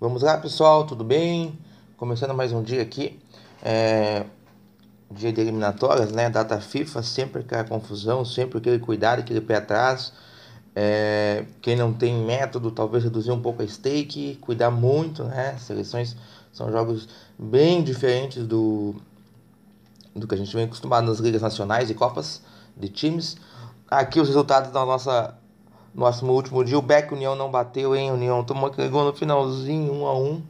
Vamos lá, pessoal, tudo bem? Começando mais um dia aqui. É... Dia de eliminatórias, né? Data FIFA, sempre aquela confusão, sempre aquele cuidado, aquele pé atrás. É... Quem não tem método, talvez reduzir um pouco a stake, cuidar muito, né? Seleções são jogos bem diferentes do, do que a gente vem acostumado nas ligas nacionais e copas de times. Aqui os resultados da nossa nosso último dia. O Beck União não bateu, hein? União tomou aquele gol no finalzinho, 1 a 1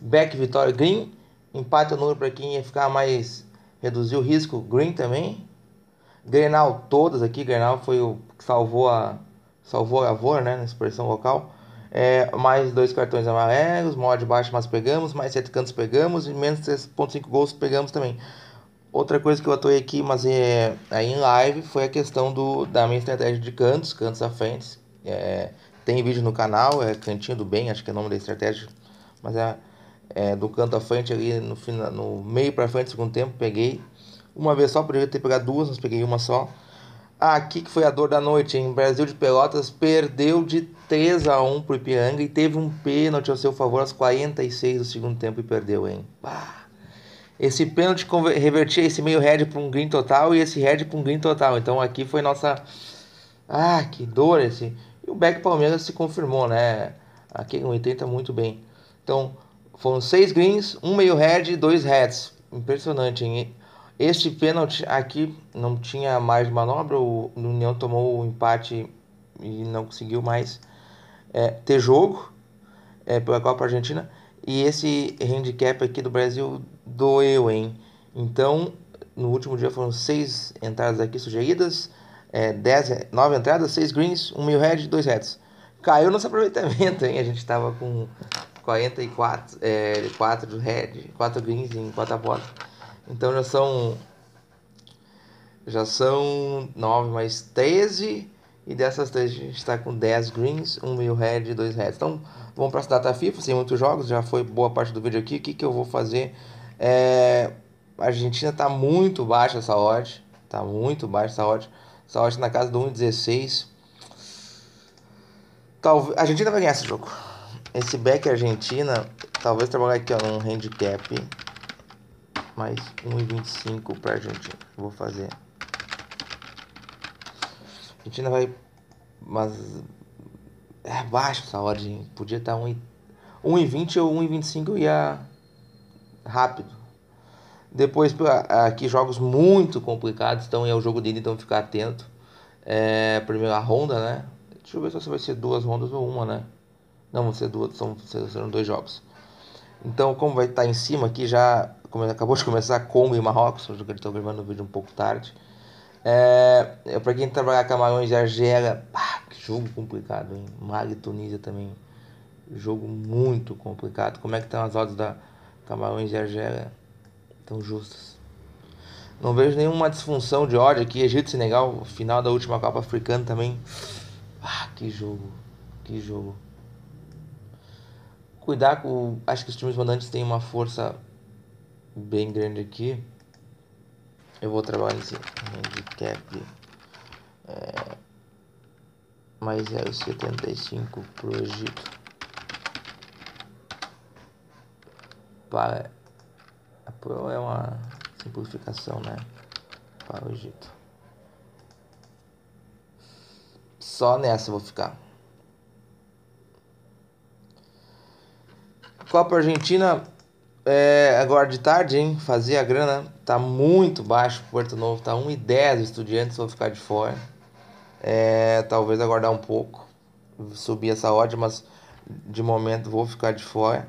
Beck Vitória Green. Empate o número para quem ia ficar mais. reduzir o risco. Green também. Grenal todas aqui. Grenal foi o que salvou a. salvou a lavoura, né? Na expressão local. É, mais dois cartões amarelos, mod baixo mas pegamos, mais sete cantos pegamos e menos 3.5 gols pegamos também. Outra coisa que eu atuei aqui, mas é, aí em live, foi a questão do, da minha estratégia de cantos, cantos à frente, é, tem vídeo no canal, é Cantinho do Bem, acho que é o nome da estratégia, mas é, é do canto à frente ali, no, final, no meio para frente, segundo tempo, peguei uma vez só, poderia ter pegado duas, mas peguei uma só. Ah, aqui que foi a dor da noite, em Brasil de Pelotas perdeu de 3 a 1 pro Ipiranga e teve um pênalti ao seu favor aos 46 do segundo tempo e perdeu, hein? Bah. Esse pênalti revertia esse meio head para um green total e esse head para um green total. Então aqui foi nossa. Ah, que dor esse. O back Palmeiras se confirmou, né? Aqui em 80 muito bem. Então, foram seis greens, um meio red e dois reds. Impressionante, hein? Este pênalti aqui não tinha mais manobra, o União tomou o empate e não conseguiu mais é, ter jogo é, pela Copa Argentina. E esse handicap aqui do Brasil doeu, hein? Então, no último dia foram seis entradas aqui sugeridas é, 10, 9 entradas, 6 greens, 1 mil red, 2 reds. Caiu nosso aproveitamento, hein? A gente estava com 44 é, 4 red, 4 greens em 4 bolas. Então já são já são 9 mais 13 e dessas 13 a gente está com 10 greens, 1 mil red e 2 reds. Então vamos para a data FIFA, sem muitos jogos, já foi boa parte do vídeo aqui. O que, que eu vou fazer? É, a Argentina está muito baixa essa odd, está muito baixa essa odd. Saúde na casa do 1,16. Talvez. A Argentina vai ganhar esse jogo. Esse back Argentina, talvez trabalhar aqui ó, num handicap. Mais 1,25 para Argentina. Vou fazer. A Argentina vai. Mas. É baixo essa ordem. Podia estar 1,20 ou 1,25 eu ia rápido. Depois, aqui jogos muito complicados, então é o jogo dele, então ficar atento. É, primeira ronda, né? Deixa eu ver se vai ser duas rondas ou uma, né? Não, vão ser duas, são, serão dois jogos. Então, como vai estar em cima aqui, já como acabou de começar Congo e Marrocos, eu estou gravando o vídeo um pouco tarde. É, é para quem trabalhar Camarões e Argélia, pá, que jogo complicado, hein? Mali e Tunísia também, jogo muito complicado. Como é que estão as odds da Camarões e Argélia? Tão justas. Não vejo nenhuma disfunção de ódio aqui. Egito e Senegal, final da última Copa Africana também. Ah, que jogo. Que jogo. Cuidar com. Acho que os times mandantes têm uma força bem grande aqui. Eu vou trabalhar nesse handicap. É, mais 0,75 pro Egito. Para Pro é uma simplificação, né? Para o Egito. Só nessa eu vou ficar. Copa Argentina é, agora de tarde, hein? Fazer a grana tá muito baixo. Porto Novo tá 1,10 estudiantes, vou ficar de fora. É, talvez aguardar um pouco, subir essa odd, mas de momento vou ficar de fora.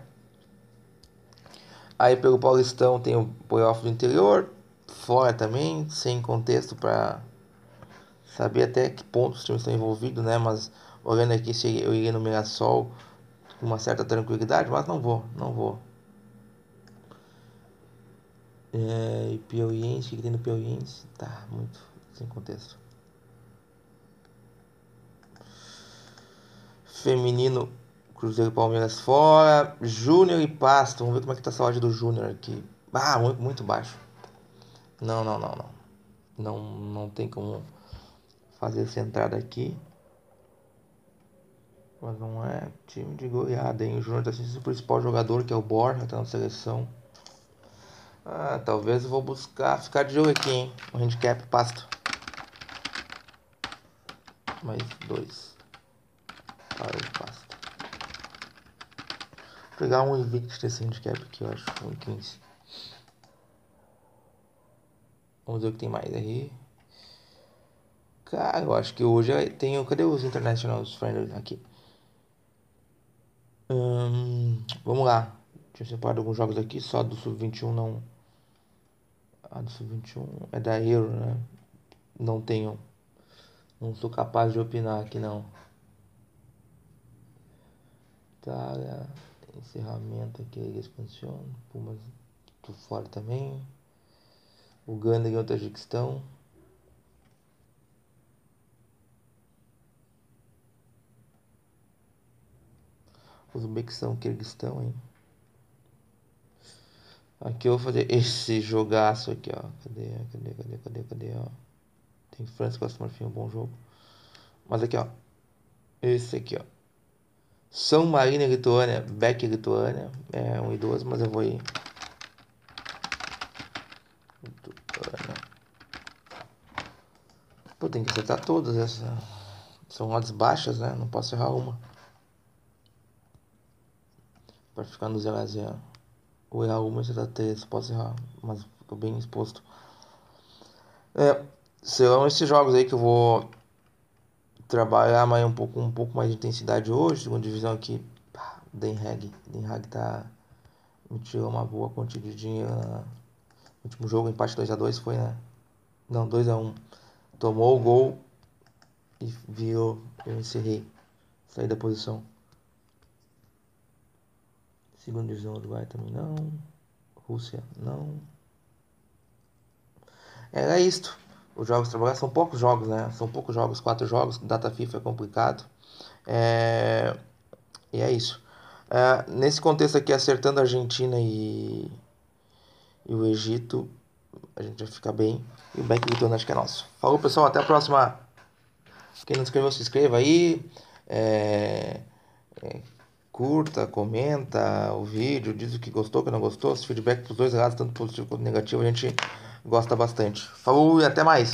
Aí pelo Paulistão tem o playoff do interior, fora também, sem contexto para saber até que ponto os times estão envolvidos, né? Mas olhando aqui se eu iria no Mirassol com uma certa tranquilidade, mas não vou, não vou. É, e Piauiense, o que tem no Piauiense? Tá, muito sem contexto. Feminino Cruzeiro e Palmeiras fora. Júnior e Pasto. Vamos ver como é que tá a saúde do Júnior aqui. Ah, muito, muito baixo. Não, não, não, não. Não, não tem como fazer essa entrada aqui. Mas não é time de goleada, hein? O Júnior tá sendo o principal jogador, que é o Borja, tá na seleção. Ah, talvez eu vou buscar ficar de olho aqui, hein? O handicap pasto. Mais dois. Para o pasto. Pegar um invicto desse handicap aqui, eu acho. Um 15. Vamos ver o que tem mais aí. Cara, eu acho que hoje tem. Cadê os International Friendly aqui? Hum, vamos lá. Tinha separado alguns jogos aqui, só do Sub-21 não. A do Sub-21 é da Euro, né? Não tenho. Não sou capaz de opinar aqui não. Tá, encerramento aqui, expansão. Pumas, tô fora também. Uganda e o Tajiquistão. Uzbequistão, Kirguistão, hein? Aqui eu vou fazer esse jogaço aqui, ó. Cadê, cadê, cadê, cadê, cadê, ó. Tem França, Costa Marfim, um bom jogo. Mas aqui, ó. Esse aqui, ó. São Marino, Lituânia, Beck, Lituânia. É um idoso, mas eu vou ir. Lituânia. Pô, tem que acertar todas essas. São odds baixas, né? Não posso errar uma. Para ficar no 0 a 0 Ou errar uma e acertar três. Posso errar, mas fico bem exposto. É, serão esses jogos aí que eu vou trabalhar mais um pouco, um pouco mais de intensidade hoje. Segunda divisão aqui, pá, Den Hag. Den Hag tá. Me tirou uma boa quantia de dinheiro. No último jogo, empate 2x2 foi, né? Não, 2x1. Tomou o gol e viu. Eu encerrei. Saí da posição. Segunda divisão Uruguai também não. Rússia não. Era isto. Os jogos trabalhar são poucos jogos, né? São poucos jogos, quatro jogos. Data FIFA é complicado. É... E é isso. É, nesse contexto aqui, acertando a Argentina e, e o Egito, a gente vai ficar bem. E o back do acho que é nosso. Falou, pessoal. Até a próxima. Quem não se inscreveu, se inscreva aí. É... É... Curta, comenta o vídeo, diz o que gostou, o que não gostou. Os feedback dos dois lados, tanto positivo quanto negativo, a gente gosta bastante. Falou e até mais!